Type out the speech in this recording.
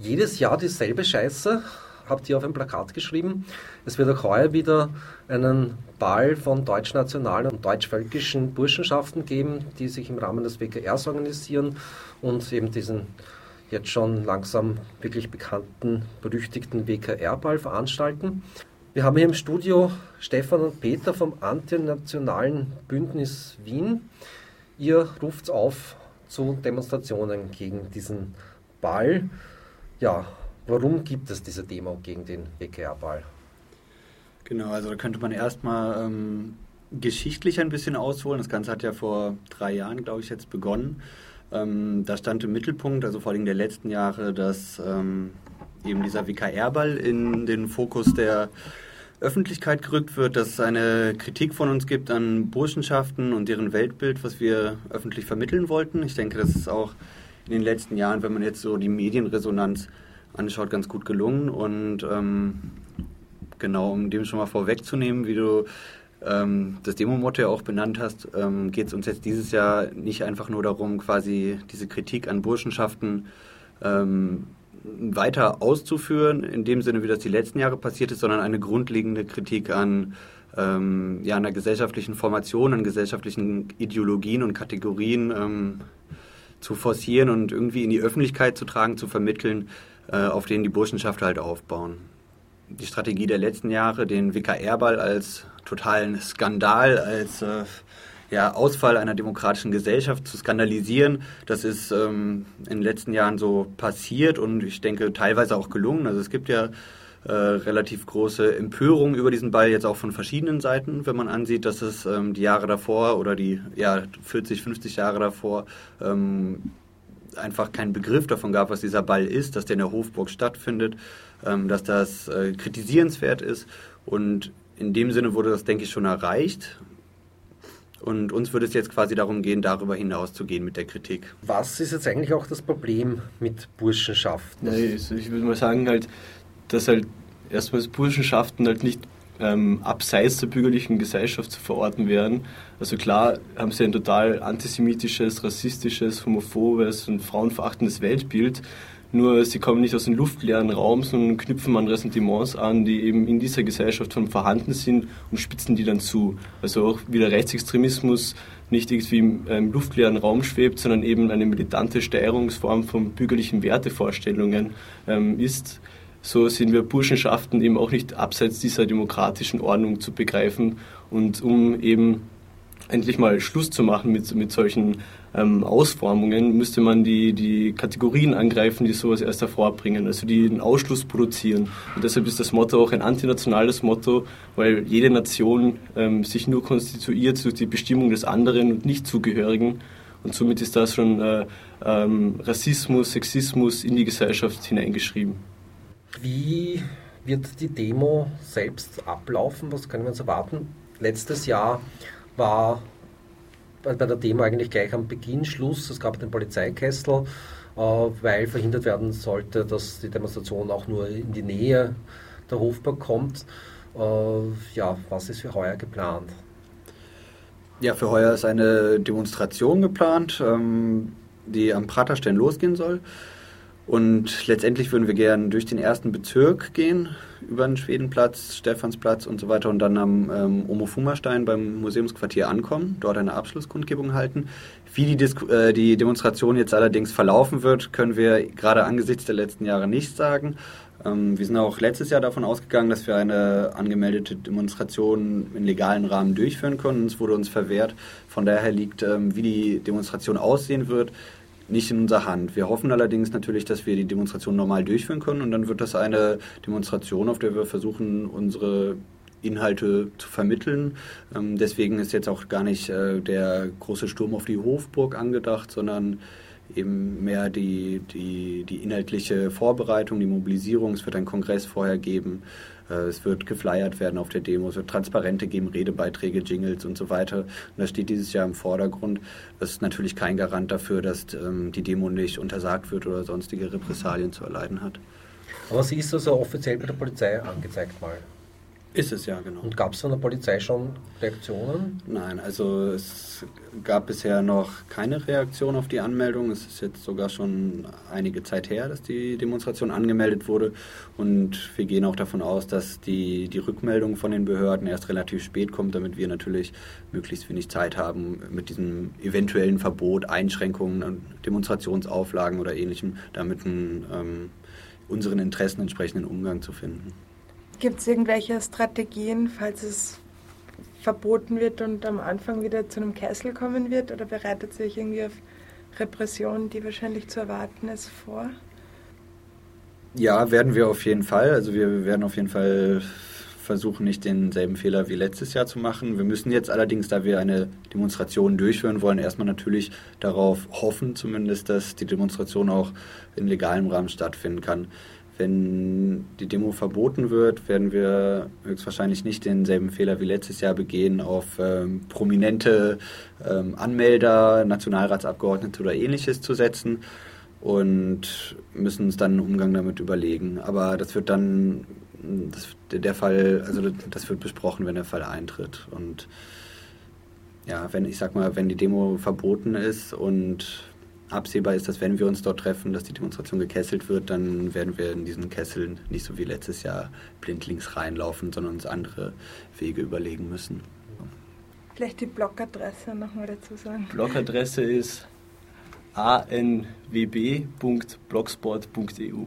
jedes Jahr dieselbe Scheiße, habt ihr auf ein Plakat geschrieben. Es wird auch heuer wieder einen Ball von deutschnationalen und deutschvölkischen Burschenschaften geben, die sich im Rahmen des WKRs organisieren und eben diesen jetzt schon langsam wirklich bekannten, berüchtigten WKR-Ball veranstalten. Wir haben hier im Studio Stefan und Peter vom Antinationalen Bündnis Wien. Ihr ruft auf zu Demonstrationen gegen diesen Ball. Ja, warum gibt es diese Demo gegen den WKR-Ball? Genau, also da könnte man erstmal ähm, geschichtlich ein bisschen ausholen. Das Ganze hat ja vor drei Jahren, glaube ich, jetzt begonnen. Ähm, da stand im Mittelpunkt, also vor allem der letzten Jahre, dass ähm, eben dieser WKR-Ball in den Fokus der Öffentlichkeit gerückt wird, dass es eine Kritik von uns gibt an Burschenschaften und deren Weltbild, was wir öffentlich vermitteln wollten. Ich denke, das ist auch in den letzten Jahren, wenn man jetzt so die Medienresonanz anschaut, ganz gut gelungen. Und ähm, genau, um dem schon mal vorwegzunehmen, wie du ähm, das Demo-Motto ja auch benannt hast, ähm, geht es uns jetzt dieses Jahr nicht einfach nur darum, quasi diese Kritik an Burschenschaften ähm, weiter auszuführen, in dem Sinne, wie das die letzten Jahre passiert ist, sondern eine grundlegende Kritik an ähm, ja, einer gesellschaftlichen Formation, an gesellschaftlichen Ideologien und Kategorien ähm, zu forcieren und irgendwie in die Öffentlichkeit zu tragen, zu vermitteln, äh, auf denen die Burschenschaften halt aufbauen. Die Strategie der letzten Jahre, den WKR-Ball als totalen Skandal, als äh, ja, Ausfall einer demokratischen Gesellschaft zu skandalisieren. Das ist ähm, in den letzten Jahren so passiert und ich denke teilweise auch gelungen. Also es gibt ja äh, relativ große Empörung über diesen Ball jetzt auch von verschiedenen Seiten, wenn man ansieht, dass es ähm, die Jahre davor oder die ja, 40, 50 Jahre davor ähm, einfach keinen Begriff davon gab, was dieser Ball ist, dass der in der Hofburg stattfindet, ähm, dass das äh, kritisierenswert ist und in dem Sinne wurde das, denke ich, schon erreicht. Und uns würde es jetzt quasi darum gehen, darüber hinaus zu gehen mit der Kritik. Was ist jetzt eigentlich auch das Problem mit Burschenschaften? Ja, also ich würde mal sagen, halt, dass halt erstmals Burschenschaften halt nicht ähm, abseits der bürgerlichen Gesellschaft zu verorten wären. Also klar haben sie ein total antisemitisches, rassistisches, homophobes und frauenverachtendes Weltbild, nur sie kommen nicht aus dem luftleeren Raum, sondern knüpfen an Ressentiments an, die eben in dieser Gesellschaft schon vorhanden sind und spitzen die dann zu. Also auch wie der Rechtsextremismus nicht irgendwie im, im luftleeren Raum schwebt, sondern eben eine militante Steuerungsform von bürgerlichen Wertevorstellungen ähm, ist. So sind wir Burschenschaften eben auch nicht abseits dieser demokratischen Ordnung zu begreifen und um eben endlich mal Schluss zu machen mit, mit solchen ähm, Ausformungen, müsste man die, die Kategorien angreifen, die sowas erst hervorbringen, also die den Ausschluss produzieren. Und deshalb ist das Motto auch ein antinationales Motto, weil jede Nation ähm, sich nur konstituiert durch die Bestimmung des anderen und nicht Zugehörigen. Und somit ist das schon äh, ähm, Rassismus, Sexismus in die Gesellschaft hineingeschrieben. Wie wird die Demo selbst ablaufen? Was können wir uns erwarten? Letztes Jahr war bei der Demo eigentlich gleich am Beginn Schluss. Es gab den Polizeikessel, äh, weil verhindert werden sollte, dass die Demonstration auch nur in die Nähe der Hofburg kommt. Äh, ja, was ist für heuer geplant? Ja, für heuer ist eine Demonstration geplant, ähm, die am Praterstein losgehen soll. Und letztendlich würden wir gerne durch den ersten Bezirk gehen, über den Schwedenplatz, Stephansplatz und so weiter und dann am ähm, Omofuma-Stein beim Museumsquartier ankommen, dort eine Abschlusskundgebung halten. Wie die, Dis äh, die Demonstration jetzt allerdings verlaufen wird, können wir gerade angesichts der letzten Jahre nicht sagen. Ähm, wir sind auch letztes Jahr davon ausgegangen, dass wir eine angemeldete Demonstration im legalen Rahmen durchführen können. Es wurde uns verwehrt. Von daher liegt, ähm, wie die Demonstration aussehen wird, nicht in unserer Hand. Wir hoffen allerdings natürlich, dass wir die Demonstration normal durchführen können und dann wird das eine Demonstration, auf der wir versuchen, unsere Inhalte zu vermitteln. Ähm, deswegen ist jetzt auch gar nicht äh, der große Sturm auf die Hofburg angedacht, sondern eben mehr die, die, die inhaltliche Vorbereitung, die Mobilisierung. Es wird einen Kongress vorher geben. Äh, es wird geflyert werden auf der Demo, es wird Transparente geben, Redebeiträge, Jingles und so weiter. Und das steht dieses Jahr im Vordergrund. Das ist natürlich kein Garant dafür, dass ähm, die Demo nicht untersagt wird oder sonstige Repressalien zu erleiden hat. Aber sie ist also offiziell bei der Polizei angezeigt mal. Ist es ja, genau. Und gab es von der Polizei schon Reaktionen? Nein, also es gab bisher noch keine Reaktion auf die Anmeldung. Es ist jetzt sogar schon einige Zeit her, dass die Demonstration angemeldet wurde. Und wir gehen auch davon aus, dass die, die Rückmeldung von den Behörden erst relativ spät kommt, damit wir natürlich möglichst wenig Zeit haben, mit diesem eventuellen Verbot, Einschränkungen, Demonstrationsauflagen oder ähnlichem, damit einen, ähm, unseren Interessen entsprechenden Umgang zu finden. Gibt es irgendwelche Strategien, falls es verboten wird und am Anfang wieder zu einem Kessel kommen wird? Oder bereitet sich irgendwie auf Repression, die wahrscheinlich zu erwarten ist, vor? Ja, werden wir auf jeden Fall. Also wir werden auf jeden Fall versuchen, nicht denselben Fehler wie letztes Jahr zu machen. Wir müssen jetzt allerdings, da wir eine Demonstration durchführen wollen, erstmal natürlich darauf hoffen, zumindest, dass die Demonstration auch in legalem Rahmen stattfinden kann. Wenn die Demo verboten wird, werden wir höchstwahrscheinlich nicht denselben Fehler wie letztes Jahr begehen, auf ähm, prominente ähm, Anmelder, Nationalratsabgeordnete oder ähnliches zu setzen und müssen uns dann einen Umgang damit überlegen. Aber das wird dann das, der Fall, also das wird besprochen, wenn der Fall eintritt. Und ja, wenn ich sag mal, wenn die Demo verboten ist und absehbar ist, dass wenn wir uns dort treffen, dass die Demonstration gekesselt wird, dann werden wir in diesen Kesseln nicht so wie letztes Jahr blindlings reinlaufen, sondern uns andere Wege überlegen müssen. Vielleicht die Blogadresse nochmal dazu sagen. Blogadresse ist anwb.blogsport.eu.